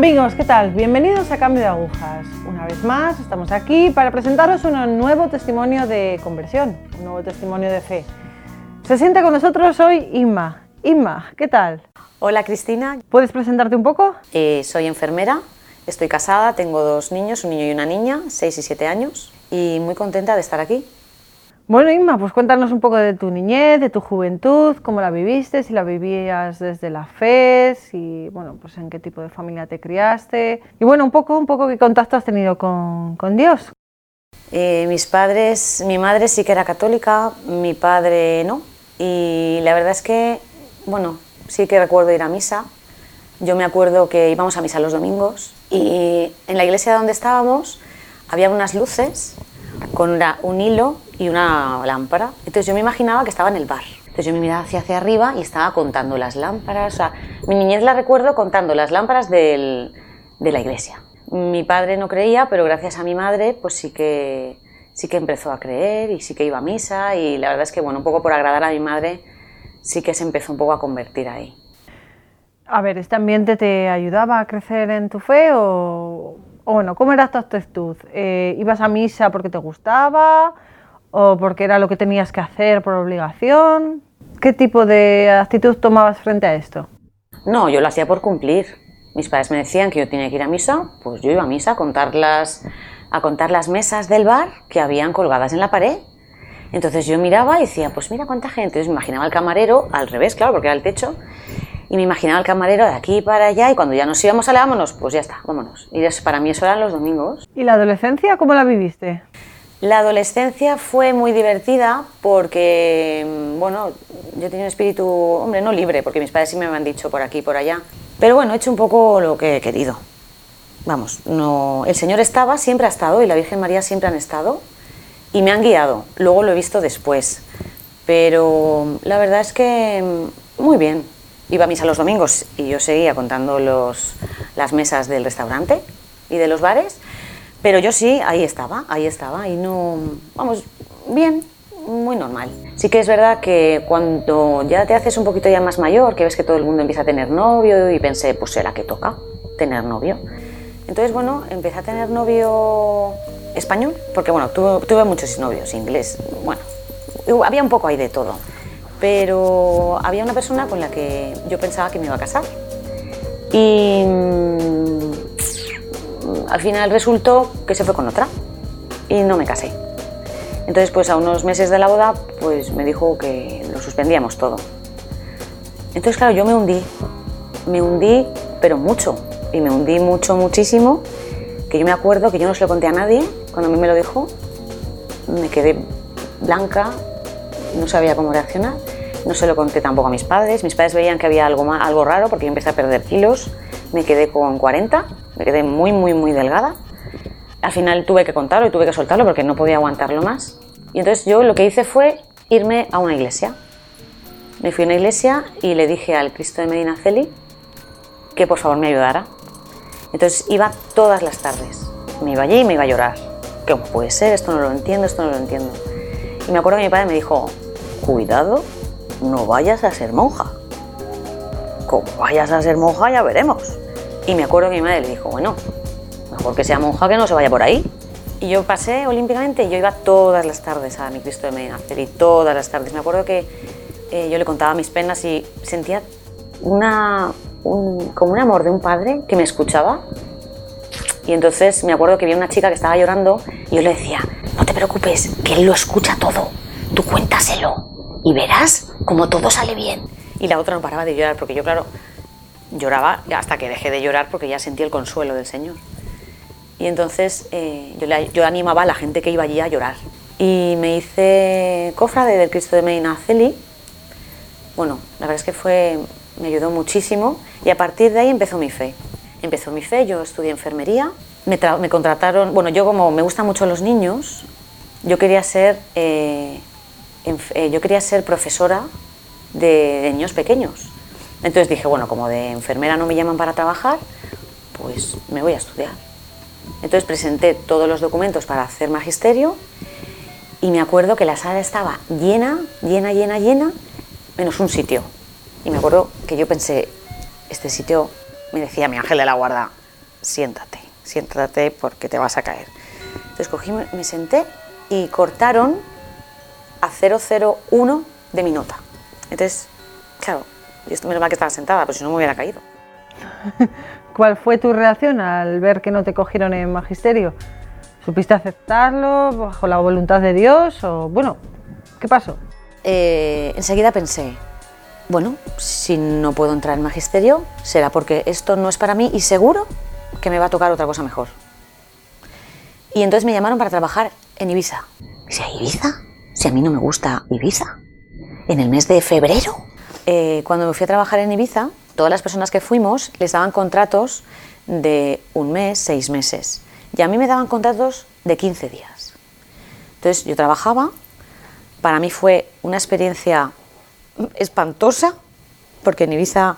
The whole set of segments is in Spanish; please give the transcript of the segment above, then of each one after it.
Amigos, ¿qué tal? Bienvenidos a Cambio de Agujas. Una vez más, estamos aquí para presentaros un nuevo testimonio de conversión, un nuevo testimonio de fe. Se siente con nosotros hoy Inma. Inma, ¿qué tal? Hola Cristina, ¿Puedes presentarte un poco? Eh, soy enfermera, estoy casada, tengo dos niños, un niño y una niña, 6 y 7 años, y muy contenta de estar aquí. Bueno, Inma, pues cuéntanos un poco de tu niñez, de tu juventud, cómo la viviste, si la vivías desde la fe, si, bueno, pues en qué tipo de familia te criaste, y bueno, un poco, un poco qué contacto has tenido con, con Dios. Eh, mis padres, mi madre sí que era católica, mi padre no, y la verdad es que, bueno, sí que recuerdo ir a misa. Yo me acuerdo que íbamos a misa los domingos y en la iglesia donde estábamos había unas luces con un hilo y una lámpara. Entonces yo me imaginaba que estaba en el bar. Entonces yo me miraba hacia, hacia arriba y estaba contando las lámparas. O mi niñez la recuerdo contando las lámparas de la iglesia. Mi padre no creía, pero gracias a mi madre, pues sí que, sí que empezó a creer y sí que iba a misa. Y la verdad es que, bueno, un poco por agradar a mi madre, sí que se empezó un poco a convertir ahí. A ver, ¿este ambiente te ayudaba a crecer en tu fe o, o bueno, cómo era tu actitud? Eh, ¿Ibas a misa porque te gustaba o porque era lo que tenías que hacer por obligación? ¿Qué tipo de actitud tomabas frente a esto? No, yo lo hacía por cumplir. Mis padres me decían que yo tenía que ir a misa, pues yo iba a misa a contar las, a contar las mesas del bar que habían colgadas en la pared. Entonces yo miraba y decía, pues mira cuánta gente. Entonces me imaginaba al camarero, al revés, claro, porque era el techo, y me imaginaba al camarero de aquí para allá, y cuando ya nos íbamos a la vámonos, pues ya está, vámonos. Y para mí eso eran los domingos. ¿Y la adolescencia cómo la viviste? La adolescencia fue muy divertida porque, mm, bueno, yo tenía un espíritu, hombre, no libre, porque mis padres sí me han dicho por aquí y por allá. Pero bueno, he hecho un poco lo que he querido. Vamos, no, el Señor estaba, siempre ha estado, y la Virgen María siempre han estado, y me han guiado. Luego lo he visto después. Pero la verdad es que mm, muy bien. Iba a misa los domingos y yo seguía contando los, las mesas del restaurante y de los bares. Pero yo sí, ahí estaba, ahí estaba, y no, vamos, bien, muy normal. Sí que es verdad que cuando ya te haces un poquito ya más mayor, que ves que todo el mundo empieza a tener novio, y pensé, pues será que toca tener novio. Entonces, bueno, empecé a tener novio español, porque bueno, tuve, tuve muchos novios, inglés, bueno, había un poco ahí de todo. Pero había una persona con la que yo pensaba que me iba a casar. Y mm, al final resultó que se fue con otra y no me casé. Entonces, pues a unos meses de la boda, pues me dijo que lo suspendíamos todo. Entonces, claro, yo me hundí, me hundí, pero mucho, y me hundí mucho, muchísimo, que yo me acuerdo que yo no se lo conté a nadie cuando a mí me lo dijo, me quedé blanca, no sabía cómo reaccionar, no se lo conté tampoco a mis padres, mis padres veían que había algo, ma- algo raro porque yo empecé a perder kilos, me quedé con 40, me quedé muy, muy, muy delgada. Al final tuve que contarlo y tuve que soltarlo porque no podía aguantarlo más. Y entonces yo lo que hice fue irme a una iglesia. Me fui a una iglesia y le dije al Cristo de Medina Celi que por favor me ayudara. Entonces iba todas las tardes. Me iba allí y me iba a llorar. ¿Cómo puede ser? Esto no lo entiendo, esto no lo entiendo. Y me acuerdo que mi padre me dijo, cuidado, no vayas a ser monja. Como vayas a ser monja ya veremos. Y me acuerdo que mi madre le dijo, bueno, mejor que sea monja que no se vaya por ahí. Y yo pasé olímpicamente y yo iba todas las tardes a mi Cristo de Medina Celi, todas las tardes. Me acuerdo que eh, yo le contaba mis penas y sentía una, un- como un amor de un padre que me escuchaba. Y entonces me acuerdo que vi una chica que estaba llorando y yo le decía, no te preocupes, que él lo escucha todo, tú cuéntaselo y verás como todo sale bien. Y la otra no paraba de llorar porque yo, claro, lloraba hasta que dejé de llorar porque ya sentí el consuelo del Señor. Y entonces eh, yo, animaba a la gente que iba allí a llorar. Y me hice cofrade del Cristo de Medina Celi. Bueno, la verdad es que fue, me ayudó muchísimo y a partir de ahí empezó mi fe. Empezó mi fe, yo estudié enfermería, me, tra- me contrataron, bueno, yo como me gustan mucho los niños, yo quería ser, eh, eh, yo quería ser profesora de, de niños pequeños. Entonces dije, bueno, como de enfermera no me llaman para trabajar, pues me voy a estudiar. Entonces presenté todos los documentos para hacer magisterio y me acuerdo que la sala estaba llena, llena, llena, llena, menos un sitio. Y me acuerdo que yo pensé, este sitio, me decía mi ángel de la guarda, siéntate, siéntate porque te vas a caer. Entonces cogí, me senté y cortaron a 001 de mi nota. Entonces, claro, esto menos mal que estaba sentada, pues si no me hubiera caído. ¿Cuál fue tu reacción al ver que no te cogieron en magisterio? ¿Supiste aceptarlo bajo la voluntad de Dios o bueno, qué pasó? Eh, enseguida pensé, bueno, si no puedo entrar en magisterio, será porque esto no es para mí y seguro que me va a tocar otra cosa mejor. Y entonces me llamaron para trabajar en Ibiza. ¿Si a Ibiza? Si a mí no me gusta Ibiza. ¿En el mes de febrero? Eh, cuando me fui a trabajar en Ibiza, todas las personas que fuimos les daban contratos de un mes, seis meses. Y a mí me daban contratos de 15 días. Entonces yo trabajaba, para mí fue una experiencia espantosa, porque en Ibiza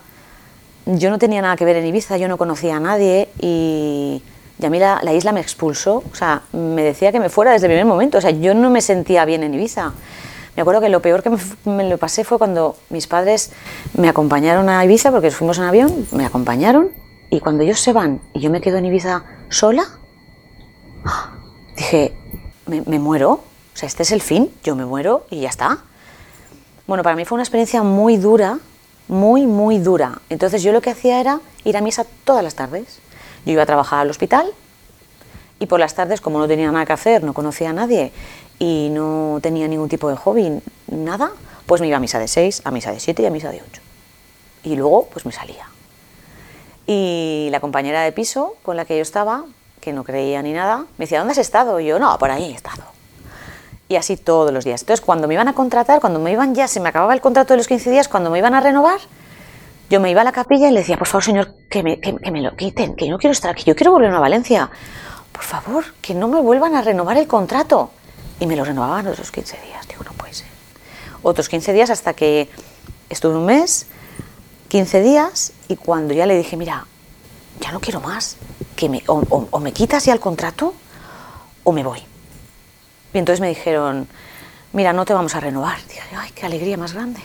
yo no tenía nada que ver en Ibiza, yo no conocía a nadie y, a mí la, isla me expulsó, o sea, me decía que me fuera desde el primer momento, o sea, yo no me sentía bien en Ibiza. Me acuerdo que lo peor que me, lo pasé fue cuando mis padres me acompañaron a Ibiza, porque fuimos en avión, me acompañaron, y cuando ellos se van y yo me quedo en Ibiza sola, dije, me, me muero, o sea, este es el fin, yo me muero y ya está. Bueno, para mí fue una experiencia muy dura, muy, muy dura. Entonces yo lo que hacía era ir a misa todas las tardes. Yo iba a trabajar al hospital y por las tardes, como no tenía nada que hacer, no conocía a nadie y no tenía ningún tipo de hobby, nada, pues me iba a misa de 6, a misa de 7 y a misa de 8. Y luego pues me salía. Y la compañera de piso con la que yo estaba, que no creía ni nada, me decía, ¿dónde has estado? Y yo, no, por ahí he estado y así todos los días. Entonces, cuando me iban a contratar, cuando me iban ya, se me acababa el contrato de los 15 días, cuando me iban a renovar, yo me iba a la capilla y le decía, por favor, señor, que me, que, me lo quiten, que yo no quiero estar aquí, yo quiero volver a Valencia. Por favor, que no me vuelvan a renovar el contrato. Y me lo renovaban otros 15 días. Digo, no puede ser. Otros 15 días hasta que estuve un mes, 15 días, y cuando ya le dije, mira, ya no quiero más, que me, o, o me quitas ya el contrato o me voy. Y entonces me dijeron, mira, no te vamos a renovar. Dije, ay, qué alegría más grande.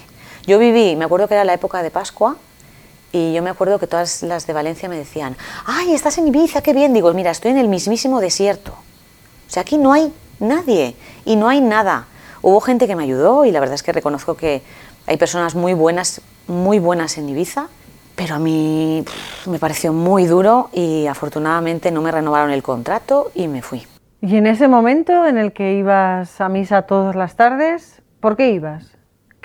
Yo viví, me acuerdo que era la época de Pascua, y yo me acuerdo que todas las de Valencia me decían, ay, estás en Ibiza, qué bien. Digo, mira, estoy en el mismísimo desierto. O sea, aquí no hay nadie y no hay nada. Hubo gente que me ayudó y la verdad es que reconozco que hay personas muy buenas, muy buenas en Ibiza, pero a mí me pareció muy duro y afortunadamente no me renovaron el contrato y me fui. Y en ese momento en el que ibas a misa todas las tardes, ¿por qué ibas?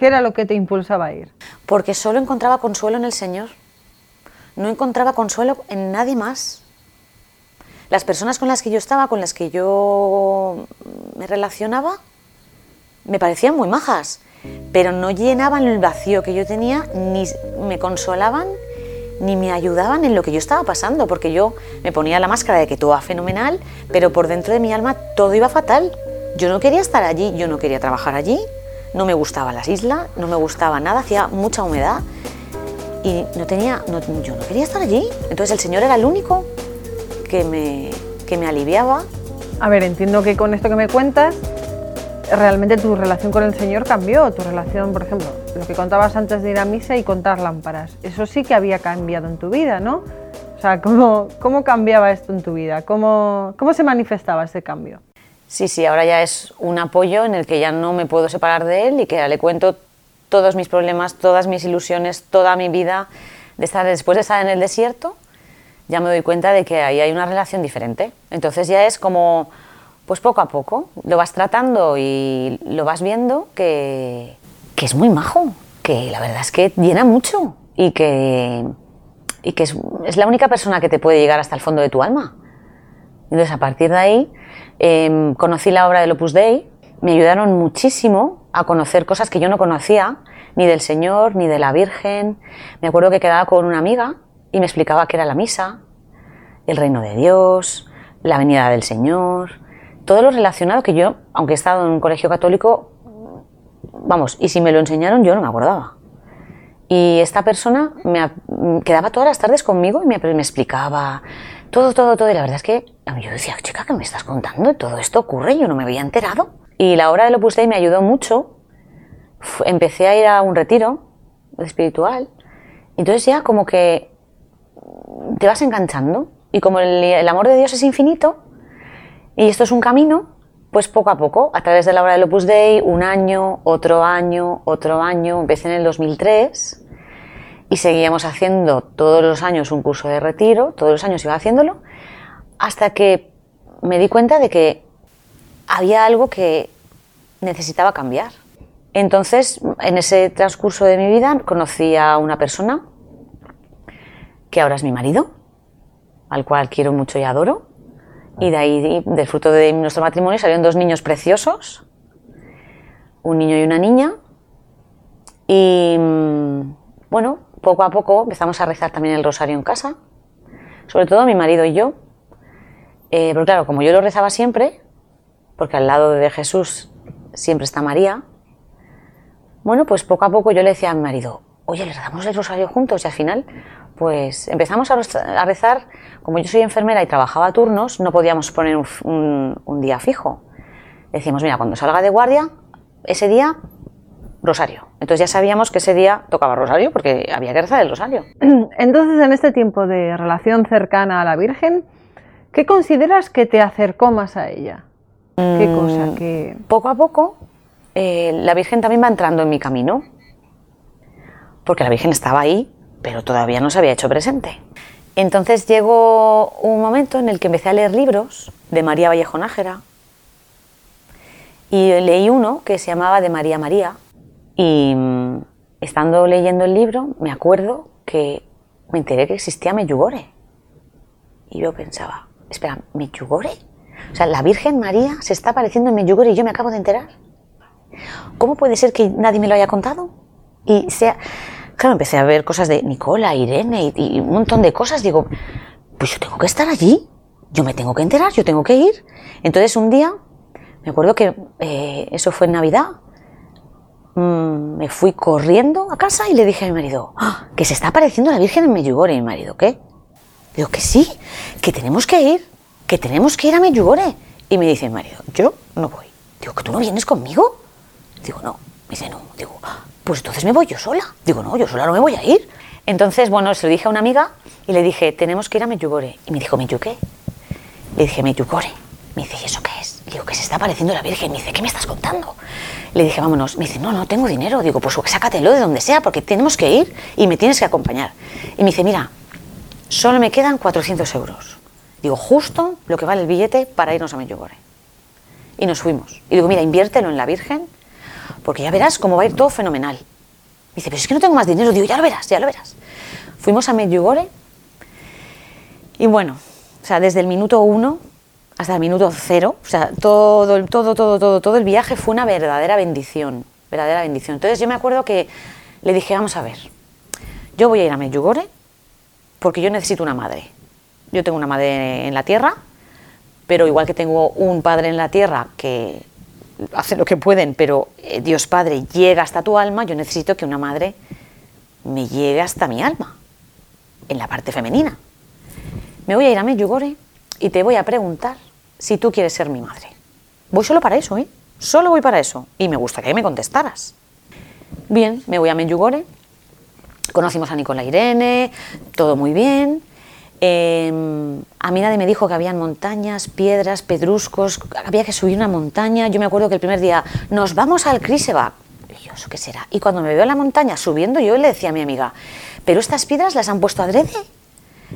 ¿Qué era lo que te impulsaba a ir? Porque solo encontraba consuelo en el Señor. No encontraba consuelo en nadie más. Las personas con las que yo estaba, con las que yo me relacionaba, me parecían muy majas, pero no llenaban el vacío que yo tenía, ni me consolaban, ni me ayudaban en lo que yo estaba pasando, porque yo me ponía la máscara de que todo va fenomenal, pero por dentro de mi alma todo iba fatal. Yo no quería estar allí, yo no quería trabajar allí, no me gustaba las islas, no me gustaba nada, hacía mucha humedad y no tenía, yo no quería estar allí. Entonces el Señor era el único que me, que me aliviaba. A ver, entiendo que con esto que me cuentas realmente tu relación con el Señor cambió, tu relación, por ejemplo, lo que contabas antes de ir a misa y contar lámparas, eso sí que había cambiado en tu vida, ¿no? O sea, ¿cómo, cómo cambiaba esto en tu vida? ¿Cómo, ¿Cómo se manifestaba ese cambio? Sí, sí, ahora ya es un apoyo en el que ya no me puedo separar de él y que le cuento todos mis problemas, todas mis ilusiones, toda mi vida. De estar, después de estar en el desierto, ya me doy cuenta de que ahí hay una relación diferente. Entonces ya es como pues poco a poco lo vas tratando y lo vas viendo que, que es muy majo, que la verdad es que llena mucho y que, y que es, es, la única persona que te puede llegar hasta el fondo de tu alma. Entonces a partir de ahí em, conocí la obra del Opus Dei, me ayudaron muchísimo a conocer cosas que yo no conocía, ni del Señor, ni de la Virgen. Me acuerdo que quedaba con una amiga y me explicaba qué era la misa, el reino de Dios, la venida del Señor, todo lo relacionado que yo, aunque he estado en un colegio católico, vamos, y si me lo enseñaron yo no me acordaba. Y esta persona me quedaba todas las tardes conmigo y me, me explicaba todo, todo, todo. Y la verdad es que yo decía, chica, ¿qué me estás contando? Todo esto ocurre, yo no me había enterado. Y la hora del Opus Dei me ayudó mucho. Empecé a ir a un retiro espiritual. Entonces ya como que te vas enganchando Y como el, el amor de Dios es infinito, y esto es un camino, pues poco a poco, a través de la obra del Opus Dei, un año, otro año, otro año, empecé en el 2003 y seguíamos haciendo todos los años un curso de retiro, todos los años iba haciéndolo, hasta que me di cuenta de que había algo que necesitaba cambiar. Entonces, en ese transcurso de mi vida, conocí a una persona que ahora es mi marido, al cual quiero mucho y adoro, y de ahí, del fruto de nuestro matrimonio, salieron dos niños preciosos, un niño y una niña. Y mm, bueno, poco a poco empezamos a rezar también el rosario en casa, sobre todo mi marido y yo. Eh, pero claro, como yo lo rezaba siempre, porque al lado de Jesús siempre está María, bueno, pues poco a poco yo le decía a mi marido, oye, le rezamos el rosario juntos y al final pues empezamos a rezar, como yo soy enfermera y trabajaba a turnos, no podíamos poner un, día fijo. Decíamos, mira, cuando salga de guardia, ese día, rosario. Entonces ya sabíamos que ese día tocaba rosario porque había que rezar el rosario. Entonces, en este tiempo de relación cercana a la Virgen, ¿qué consideras que te acercó más a ella? ¿Qué mm, cosa? Que... Poco a poco, eh, la Virgen también va entrando en mi camino. Porque la Virgen estaba ahí, pero todavía no se había hecho presente. Entonces llegó un momento en el que empecé a leer libros de María Vallejo Nájera y leí uno que se llamaba De María María y mm, estando leyendo el libro me acuerdo que me enteré que existía Meyugore y yo pensaba, espera, ¿Meyugore? O sea, la Virgen María se está apareciendo en Meyugore y yo me acabo de enterar. ¿Cómo puede ser que nadie me lo haya contado? Y sea, Claro, empecé a ver cosas de Nicola, Irene y, un montón de cosas. Digo, pues yo tengo que estar allí, yo me tengo que enterar, yo tengo que ir. Entonces un día, me acuerdo que eh, eso fue en Navidad, mm, me fui corriendo a casa y le dije a mi marido, ah, que se está apareciendo la Virgen en Medjugorje. Mi marido, ¿qué? Digo, que sí, que tenemos que ir, que tenemos que ir a Medjugorje. Y me dice mi marido, yo no voy. Digo, ¿que tú no vienes conmigo? Digo, no. Me dice, no. Digo, pues entonces me voy yo sola. Digo, no, yo sola no me voy a ir. Entonces, bueno, se lo dije a una amiga y le dije, tenemos que ir a Medjugorje. Y me dijo, ¿Medjugorje? Le dije, Medjugorje. Me dice, ¿y eso qué es? Digo, que se está apareciendo la Virgen. Me dice, ¿qué me estás contando? Le dije, vámonos. Me dice, no, no tengo dinero. Digo, pues sácatelo de donde sea, porque tenemos que ir y me tienes que acompañar. Y me dice, mira, solo me quedan 400 euros. Digo, justo lo que vale el billete para irnos a Medjugorje. Y nos fuimos. Y digo, mira, inviértelo en la Virgen porque ya verás cómo va a ir todo fenomenal. dice, pero es que no tengo más dinero. Digo, ya lo verás, ya lo verás. Fuimos a Medjugorje y bueno, o sea, desde el minuto uno hasta el minuto cero, o sea, todo, todo, todo, todo, todo el viaje fue una verdadera bendición, verdadera bendición. Entonces yo me acuerdo que le dije, vamos a ver, yo voy a ir a Medjugorje porque yo necesito una madre. Yo tengo una madre en la tierra, pero igual que tengo un padre en la tierra que hacen lo que pueden, pero eh, Dios Padre llega hasta tu alma, yo necesito que una madre me llegue hasta mi alma, en la parte femenina. Me voy a ir a Medjugorje y te voy a preguntar si tú quieres ser mi madre. Voy solo para eso, ¿eh? Solo voy para eso. Y me gustaría que me contestaras. Bien, me voy a Medjugorje. Conocimos a Nicola Irene, todo muy bien. Em, a mí nadie me dijo que habían montañas, piedras, pedruscos, había que subir una montaña. Yo me acuerdo que el primer día, nos vamos al Krisevac. Y yo, ¿eso qué será? Y cuando me veo en la montaña subiendo, yo le decía a mi amiga, ¿pero estas piedras las han puesto adrede?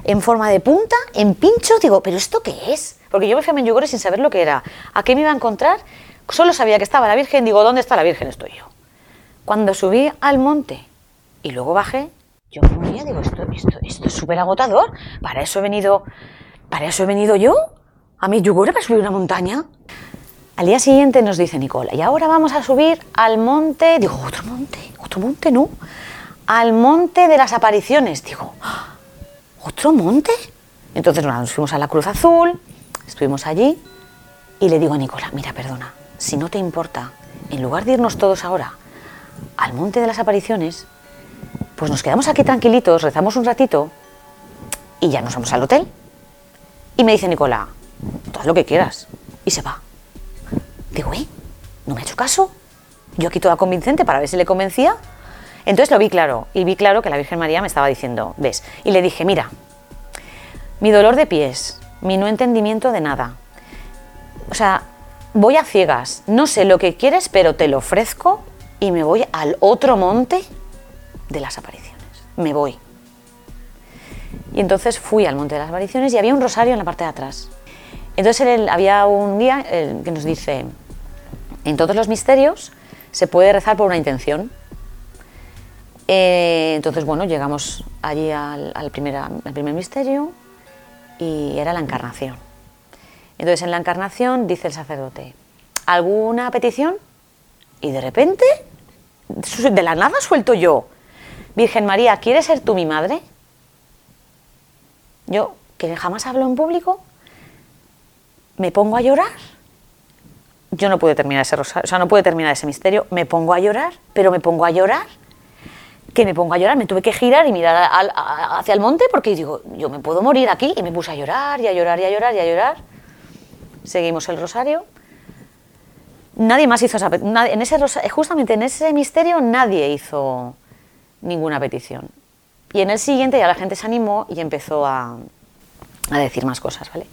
¿En forma de punta? ¿En pincho? Digo, ¿pero esto qué es? Porque yo me fui a Menjugorje sin saber lo que era. ¿A qué me iba a encontrar? Solo sabía que estaba la Virgen. Digo, ¿dónde está la Virgen? Estoy yo. Cuando subí al monte y luego bajé, yo me moría, digo, esto, esto, esto es súper agotador. Para eso he venido, para eso he venido yo, a mi yugur para subir una montaña. Al día siguiente nos dice Nicola, y ahora vamos a subir al monte, digo, otro monte, otro monte, no, al monte de las apariciones. Digo, ¡Ah! ¿Otro monte? Entonces nos fuimos a la Cruz Azul, estuvimos allí, y le digo a Nicola, mira, perdona, si no te importa, en lugar de irnos todos ahora al monte de las apariciones, pues nos quedamos aquí tranquilitos, rezamos un ratito y ya nos vamos al hotel. Y me dice Nicola, todo lo que quieras. Y se va. Digo, ¿eh? ¿No me ha hecho caso? Yo aquí toda convincente para ver si le convencía. Entonces lo vi claro, y vi claro que la Virgen María me estaba diciendo, ¿ves? Y le dije, mira, mi dolor de pies, mi no entendimiento de nada. O sea, voy a ciegas, no sé lo que quieres, pero te lo ofrezco y me voy al otro monte de las apariciones. Me voy. Y entonces fui al monte de las apariciones y había un rosario en la parte de atrás. Entonces había un día que nos dice, en todos los misterios se puede rezar por una intención. Eh, entonces, bueno, llegamos allí al, al primer misterio y era la encarnación. Entonces, en la encarnación dice el sacerdote, ¿alguna petición? Y de repente, de la nada suelto yo, Virgen María, ¿quieres ser tú mi madre? Yo, que jamás hablo en público, me pongo a llorar. Yo no pude terminar ese rosario, o sea, no pude terminar ese misterio, me pongo a llorar, pero me pongo a llorar que me pongo a llorar, me tuve que girar y mirar hacia el monte porque digo, yo me puedo morir aquí y me puse a llorar y a llorar y a llorar y a llorar. Seguimos el rosario. Nadie más hizo esa en ese justamente en ese misterio nadie hizo ninguna petición. Y en el siguiente ya la gente se animó y empezó a, a decir más cosas, ¿vale?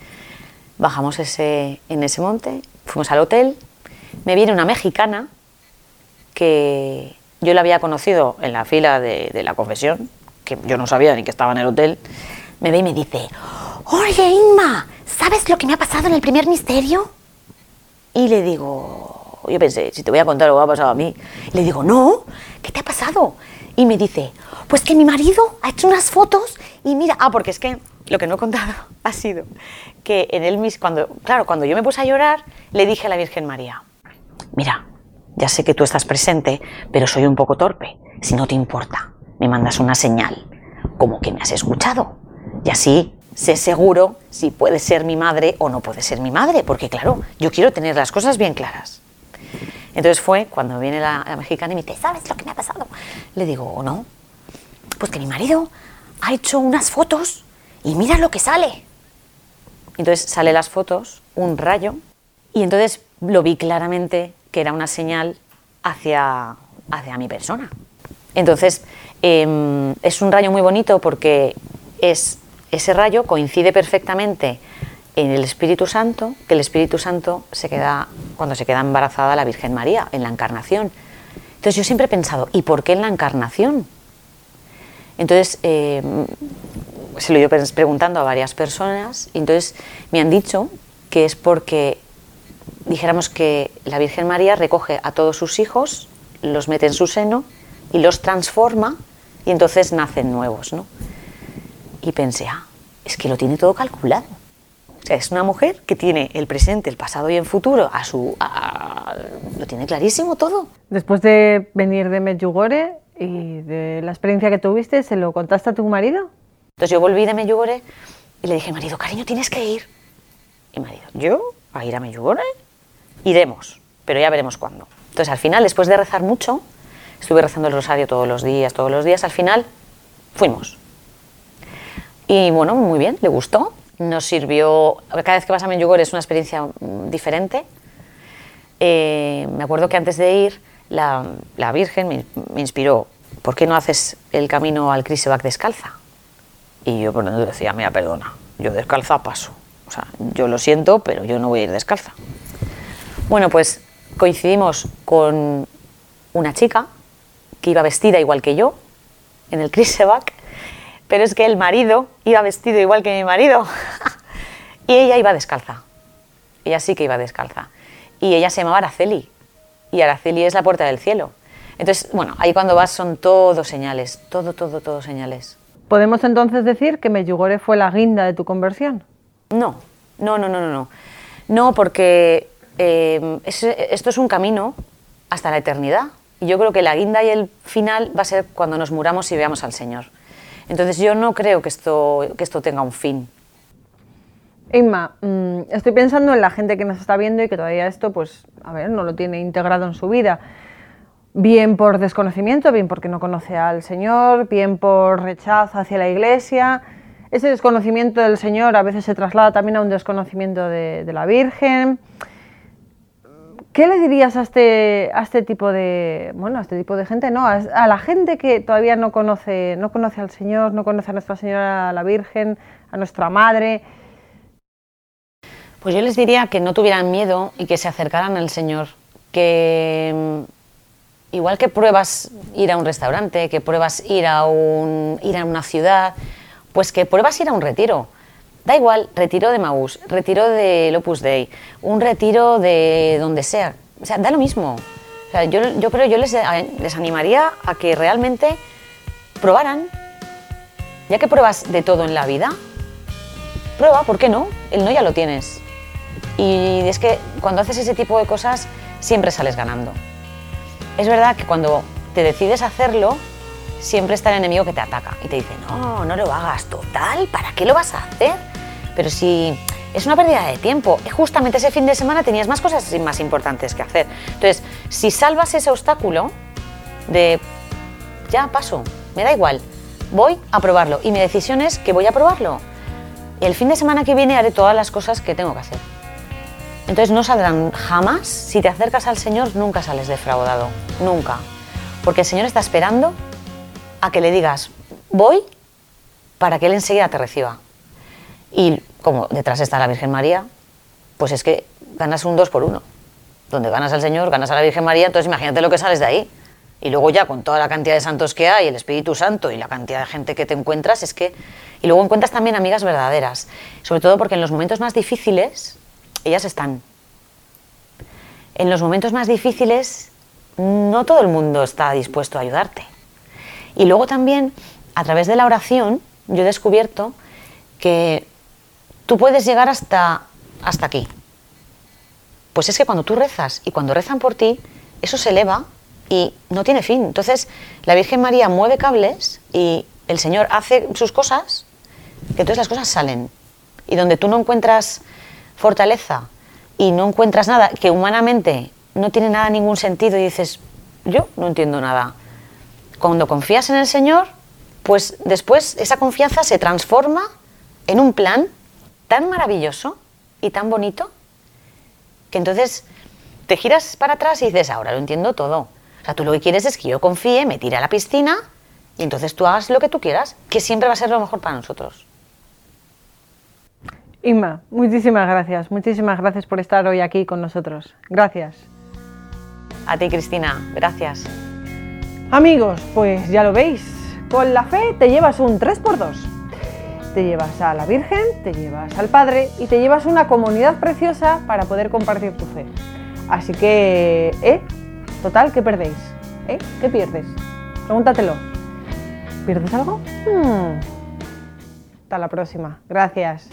Bajamos ese, en ese monte, fuimos al hotel, me viene una mexicana que yo la había conocido en la fila de, la confesión, que yo no sabía ni que estaba en el hotel. Me ve y me dice, oye Inma, ¿sabes lo que me ha pasado en el primer misterio? Y le digo, yo pensé, si te voy a contar lo que ha pasado a mí. le digo, no, ¿qué te ha pasado? Y me dice, pues que mi marido ha hecho unas fotos y mira, ah, porque es que lo que no he contado ha sido que en el mis, cuando, claro, cuando yo me puse a llorar, le dije a la Virgen María, mira, ya sé que tú estás presente, pero soy un poco torpe. Si no te importa, me mandas una señal, como que me has escuchado. Y así sé seguro si puede ser mi madre o no puede ser mi madre, porque claro, yo quiero tener las cosas bien claras. Entonces fue cuando viene la, mexicana y me dice, ¿sabes lo que me ha pasado? Le digo, no, pues que mi marido ha hecho unas fotos y mira lo que sale. Entonces sale las fotos, un rayo, y entonces lo vi claramente que era una señal hacia, hacia mi persona. Entonces, em, es un rayo muy bonito porque es, ese rayo coincide perfectamente en el Espíritu Santo, que el Espíritu Santo se queda cuando se queda embarazada la Virgen María, en la encarnación. Entonces yo siempre he pensado, ¿y por qué en la encarnación? Entonces em, se lo he ido preguntando a varias personas y entonces me han dicho que es porque dijéramos que la Virgen María recoge a todos sus hijos, los mete en su seno y los transforma y entonces nacen nuevos, ¿no? Y pensé, ah, es que lo tiene todo calculado. O sea, es una mujer que tiene el presente, el pasado y el futuro a su... lo tiene clarísimo todo. Después de venir de Medjugorje y de la experiencia que tuviste, ¿se lo contaste a tu marido? Entonces yo volví de Medjugorje y le dije, marido, cariño, tienes que ir. Y marido, ¿yo? ¿A ir a Medjugorje? iremos, pero ya veremos cuándo. Entonces al final, después de rezar mucho, estuve rezando el rosario todos los días, todos los días, al final fuimos. Y bueno, muy bien, le gustó. Nos sirvió, cada vez que vas a Medjugorje es una experiencia mm, diferente. Eh, me acuerdo que antes de ir, la, Virgen me, inspiró, ¿por qué no haces el camino al Krisevac descalza? Y yo por decía, mira, perdona, yo descalza paso. Sea, yo lo siento, pero yo no voy a ir descalza. Bueno, pues coincidimos con una chica que iba vestida igual que yo en el Krisevac, pero es que el marido iba vestido igual que mi marido y ella iba descalza. Ella sí que iba descalza. Y ella se llamaba Araceli y Araceli es la puerta del cielo. Entonces, bueno, ahí cuando vas son todo señales, todo, todo, todo señales. ¿Podemos entonces decir que Medjugorje fue la guinda de tu conversión? No, no, no, no, no. No, porque eh, esto es un camino hasta la eternidad. Y yo creo que la guinda y el final va a ser cuando nos muramos y veamos al Señor. Entonces yo no creo que esto, que esto tenga un fin. Inma, mm, estoy pensando en la gente que nos está viendo y que todavía esto, pues, a ver, no lo tiene integrado en su vida. Bien por desconocimiento, bien porque no conoce al Señor, bien por rechazo hacia la Iglesia. Ese desconocimiento del Señor a veces se traslada también a un desconocimiento de, la Virgen. ¿Qué le dirías a este, a este tipo de, bueno, a este tipo de gente, no, a, a, la gente que todavía no conoce, no conoce al Señor, no conoce a Nuestra Señora la Virgen, a nuestra Madre? Pues yo les diría que no tuvieran miedo y que se acercaran al Señor, que mm, igual que pruebas ir a un restaurante, que pruebas ir a, un, ir a una ciudad, pues que pruebas ir a un retiro. Da igual, retiro de Maús, retiro de Opus Dei, un retiro de donde sea. O sea, da lo mismo. Yo, yo creo yo les, les animaría a que realmente probaran. Ya que pruebas de todo en la vida, prueba, ¿por qué no? El no ya lo tienes. Y es que cuando haces ese tipo de cosas siempre sales ganando. Es verdad que cuando te decides hacerlo, siempre está el enemigo que te ataca y te dice, no, no lo hagas, total, ¿para qué lo vas a hacer? Pero si es una pérdida de tiempo, justamente ese fin de semana tenías más cosas más importantes que hacer. Entonces, si salvas ese obstáculo de, ya paso, me da igual, voy a probarlo y mi decisión es que voy a probarlo. El fin de semana que viene haré todas las cosas que tengo que hacer. Entonces no saldrán jamás, si te acercas al Señor, nunca sales defraudado, nunca. Porque el Señor está esperando a que le digas, voy, para que Él enseguida te reciba. Y como detrás está la Virgen María, pues es que ganas un dos por uno. Donde ganas al Señor, ganas a la Virgen María, entonces imagínate lo que sales de ahí. Y luego ya con toda la cantidad de santos que hay, el Espíritu Santo y la cantidad de gente que te encuentras, es que... Y luego encuentras también amigas verdaderas, sobre todo porque en los momentos más difíciles, ellas están. En los momentos más difíciles, no todo el mundo está dispuesto a ayudarte. Y luego también, a través de la oración, yo he descubierto que tú puedes llegar hasta, hasta aquí. Pues es que cuando tú rezas y cuando rezan por ti, eso se eleva y no tiene fin. Entonces, la Virgen María mueve cables y el Señor hace sus cosas, que entonces las cosas salen. Y donde tú no encuentras fortaleza y no encuentras nada que humanamente no tiene nada ningún sentido y dices, yo no entiendo nada. Cuando confías en el Señor, pues después esa confianza se transforma en un plan tan maravilloso y tan bonito que entonces te giras para atrás y dices, ahora lo entiendo todo. O sea, tú lo que quieres es que yo confíe, me tire a la piscina y entonces tú hagas lo que tú quieras, que siempre va a ser lo mejor para nosotros. Inma, muchísimas gracias, muchísimas gracias por estar hoy aquí con nosotros. Gracias. A ti, Cristina, gracias. Amigos, pues ya lo veis, con la fe te llevas un 3x2. Te llevas a la Virgen, te llevas al Padre y te llevas una comunidad preciosa para poder compartir tu fe. Así que, ¿eh? Total, ¿qué perdéis? ¿Eh? ¿Qué pierdes? Pregúntatelo. ¿Pierdes algo? Hmm. Hasta la próxima. Gracias.